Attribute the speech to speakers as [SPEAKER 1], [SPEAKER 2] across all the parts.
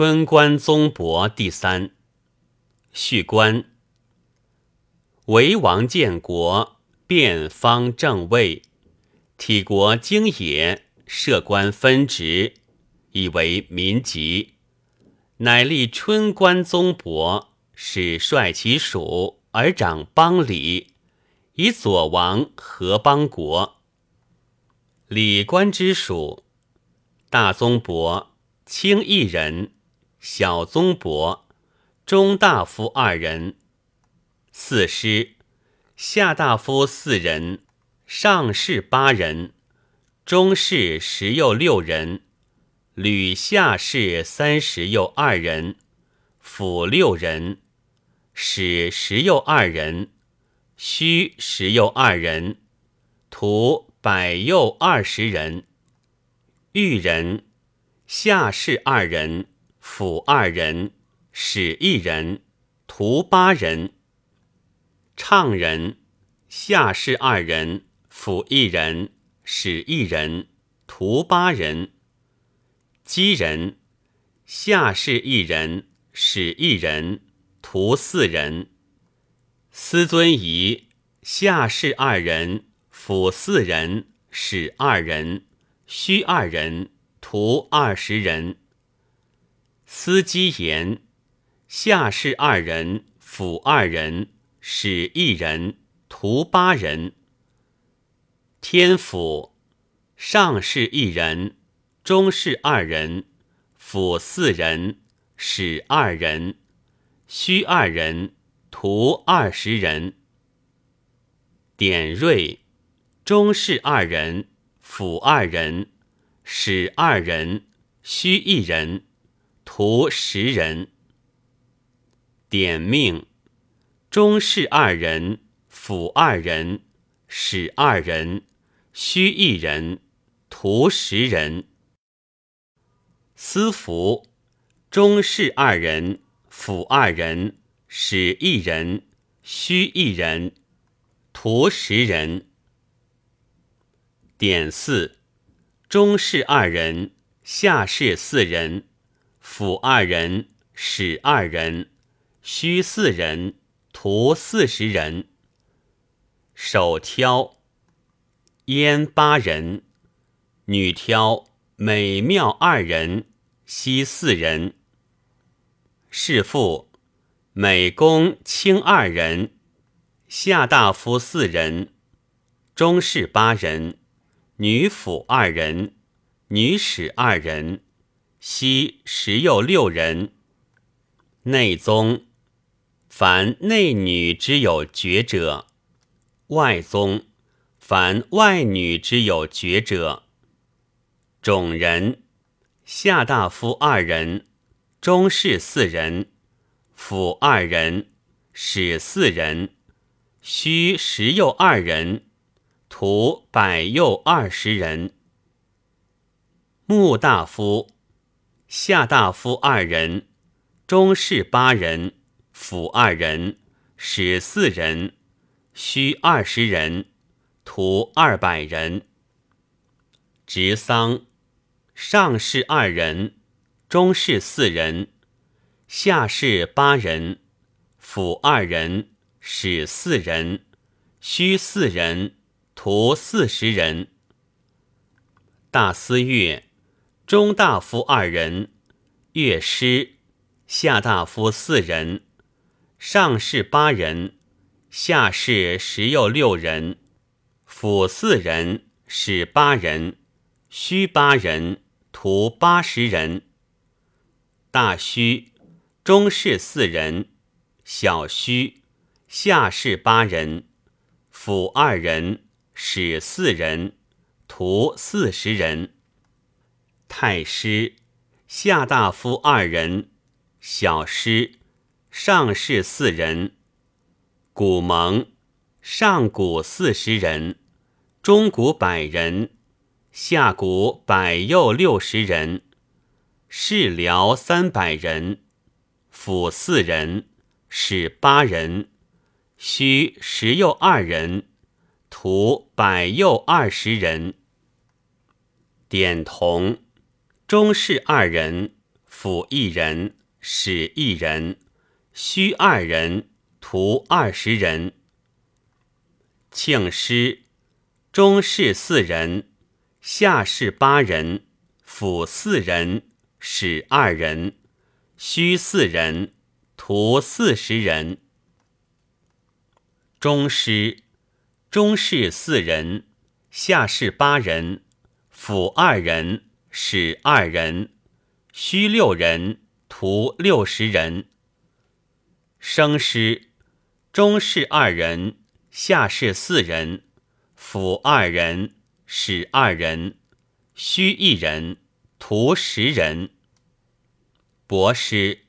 [SPEAKER 1] 春官宗伯第三。序官。为王建国，变方正位，体国经也，设官分职，以为民籍。乃立春官宗伯，使率其属而掌邦礼，以左王合邦国。礼官之属，大宗伯。卿一人，小宗伯，中大夫二人，四师，下大夫四人，上士八人，中士十又六人，吕下士三十又二人，府六人，使十又二人，虚十又二人，徒百又二十人，御人。下士二人，辅二人，使一人，徒八人。唱人，下士二人，辅一人，使一人，徒八人。击人，下士一人，使一人，徒四人。司尊仪，下士二人，辅四人，使二人，虚二人。徒二十人，司机言：下士二人，府二人，使一人，徒八人。天府上士一人，中士二人，府四人，使二人，虚二人，徒二十人。典瑞中士二人，府二人。使二人，虚一人，徒十人。点命，中士二人，辅二人，使二人，虚一人，徒十人。司服，中士二人，辅二人，使一人，虚一人，徒十人。点四。中士二人，下士四人，辅二人，使二人，虚四人，徒四十人。首挑燕八人，女挑美妙二人，西四人。侍妇美公卿二人，下大夫四人，中士八人。女辅二人，女使二人，西十又六人。内宗，凡内女之有爵者；外宗，凡外女之有爵者。种人，下大夫二人，中士四人，府二人，使四人，须十又二人。徒百又二十人。穆大夫、下大夫二人，中士八人，府二人，使四人，虚二十人，徒二百人。执丧，上士二人，中士四人，下士八人，府二人，使四人，虚四人。徒四十人。大司乐，中大夫二人，乐师，下大夫四人，上士八人，下士十又六人，府四人，使八人，虚八人，徒八十人。大虚，中士四人，小虚，下士八人，府二人。使四人，徒四十人。太师，下大夫二人，小师，上士四人。古蒙，上古四十人，中古百人，下古百右六十人。士僚三百人，府四人，使八人，虚十右二人。徒百右二十人。典同，中士二人，辅一人，使一人，虚二人，徒二十人。庆师，中士四人，下士八人，辅四人，使二人，虚四人，徒四十人。中师，中士四人，下士八人，辅二人，使二人，虚六人，徒六十人。生师，中士二人。下士四人，辅二人，使二人，虚一人，徒十人。博师，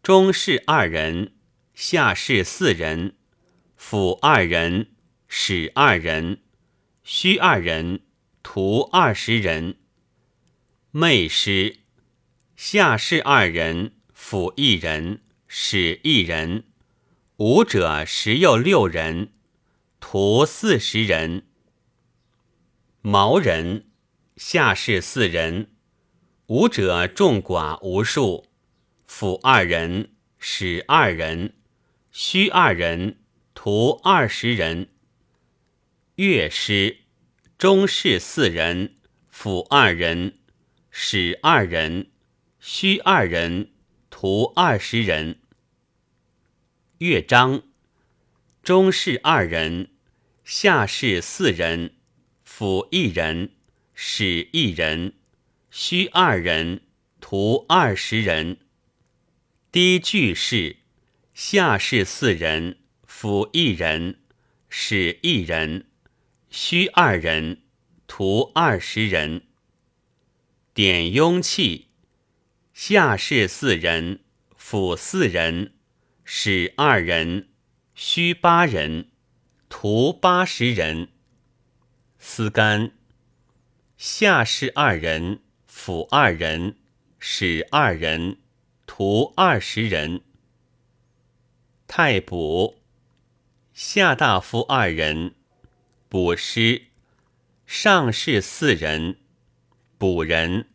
[SPEAKER 1] 中士二人，下士四人，辅二人，使二人，虚二人，徒二十人。妹师，下士二人，辅一人，使一人，武者十又六人。徒四十人，毛人。下士四人，武者众寡无数，辅二人，使二人，虚二人，徒二十人。乐师。中士四人，辅二人，使二人，虚二人，徒二十人。乐章中士二人。下士四人，辅一人，使一人，虚二人，徒二十人。低句式，下士四人，辅一人，使一人，虚二人，徒二十人。点雍器，下士四人，府四人，使二人，虚八人。徒八十人，司干下士二人，府二人，使二人，徒二十人。太卜下大夫二人，卜师上士四人，卜人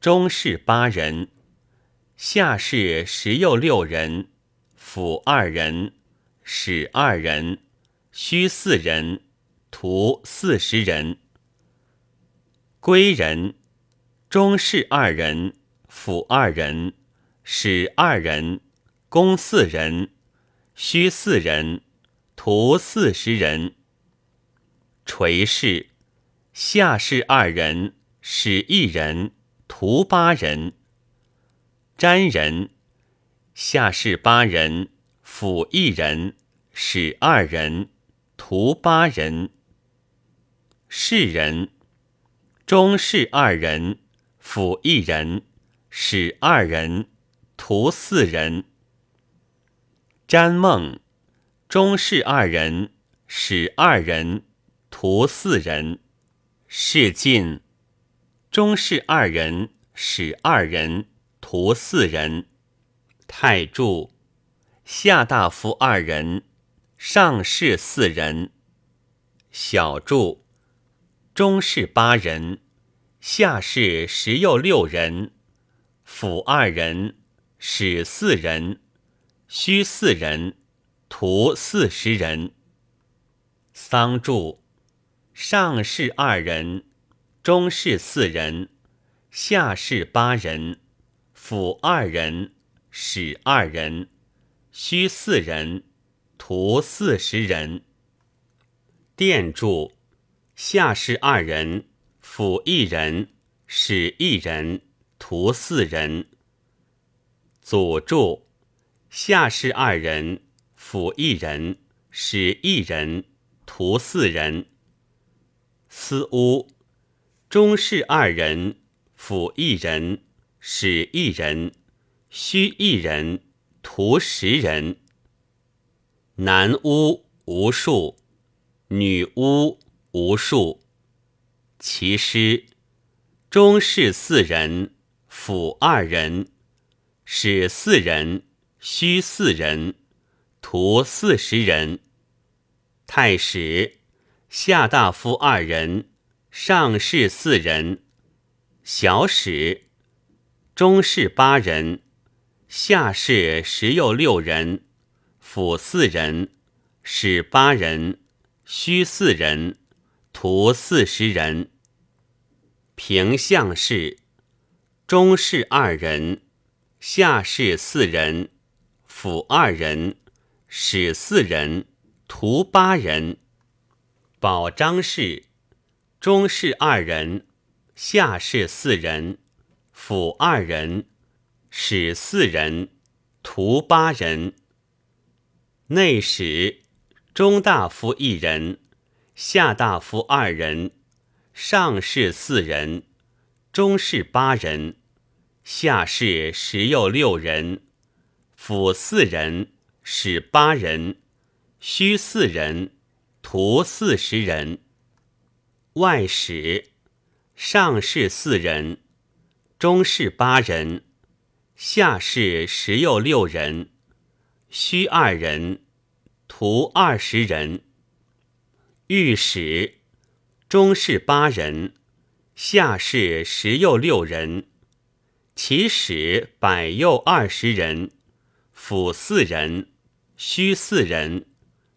[SPEAKER 1] 中士八人，下士十又六人，辅二人，使二人。虚四人，徒四十人。归人，中士二人，辅二人，使二人，公四人，虚四人，徒四十人。垂氏，下士二人，使一人，徒八人。詹人，下士八人，辅一人，使二人。徒八人，士人，中士二人，辅一人，使二人，徒四人。詹孟，中士二人，使二人，徒四人。士进，中士二人，使二人，徒四人。太柱，下大夫二人。上士四人，小柱；中士八人，下士十又六人，辅二人，使四人，虚四人，徒四十人。桑柱，上士二人，中士四人，下士八人，辅二人，使二人，虚四人。徒四十人，殿柱下士二人，辅一人，使一人，徒四人。祖柱下士二人，辅一人，使一人，徒四人。司屋中士二人，辅一人，使一人，虚一人，徒十人。男巫无数，女巫无数。其师中士四人，辅二人，使四人，虚四人，徒四十人。太史下大夫二人，上士四人，小史中士八人，下士十又六人，府四人，史八人，虚四人，徒四十人。平相士，中士二人，下士四人，府二人，史四人，徒八人。保章氏，中士二人，下士四人。府二人，使四人，徒八人。内史中大夫一人，下大夫二人，上士四人，中士八人，下士十又六人，府四人，使八人，虚四人，徒四十人。外史上士四人。中士八人，下士十又六人，虚二人，徒二十人。御史中士八人，下士十又六人，其使百又二十人，辅四人，虚四人，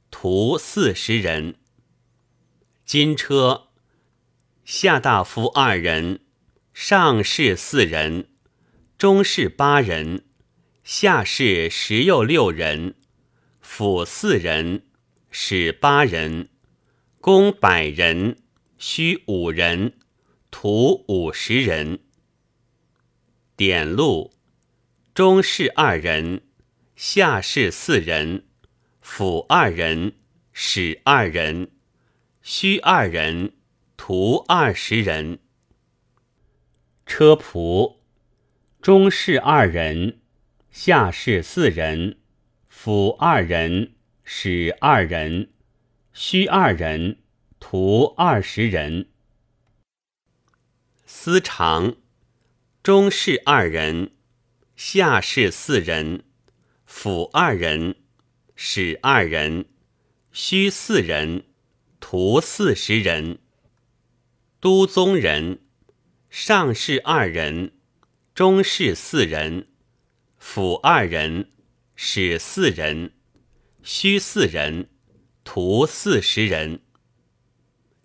[SPEAKER 1] 徒四十人。金车下大夫二人。上士四人，中士八人，下士十又六人，府四人，使八人，公百人，虚五人，徒五十人。典录：中士二人，下士四人，府二人，使二人，虚二人，徒二十人。车仆，中士二人，下士四人，辅二人，使二人，虚二人，徒二十人。司长，中士二人，下士四人，辅二人，使二人，虚四人，徒四十人。都宗人。上士二人，中士四人，府二人，使四人，虚四人，徒四十人。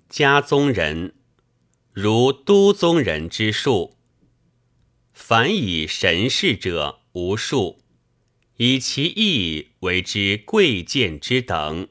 [SPEAKER 1] 家宗人，如都宗人之数。凡以神事者无数，以其义为之贵贱之等。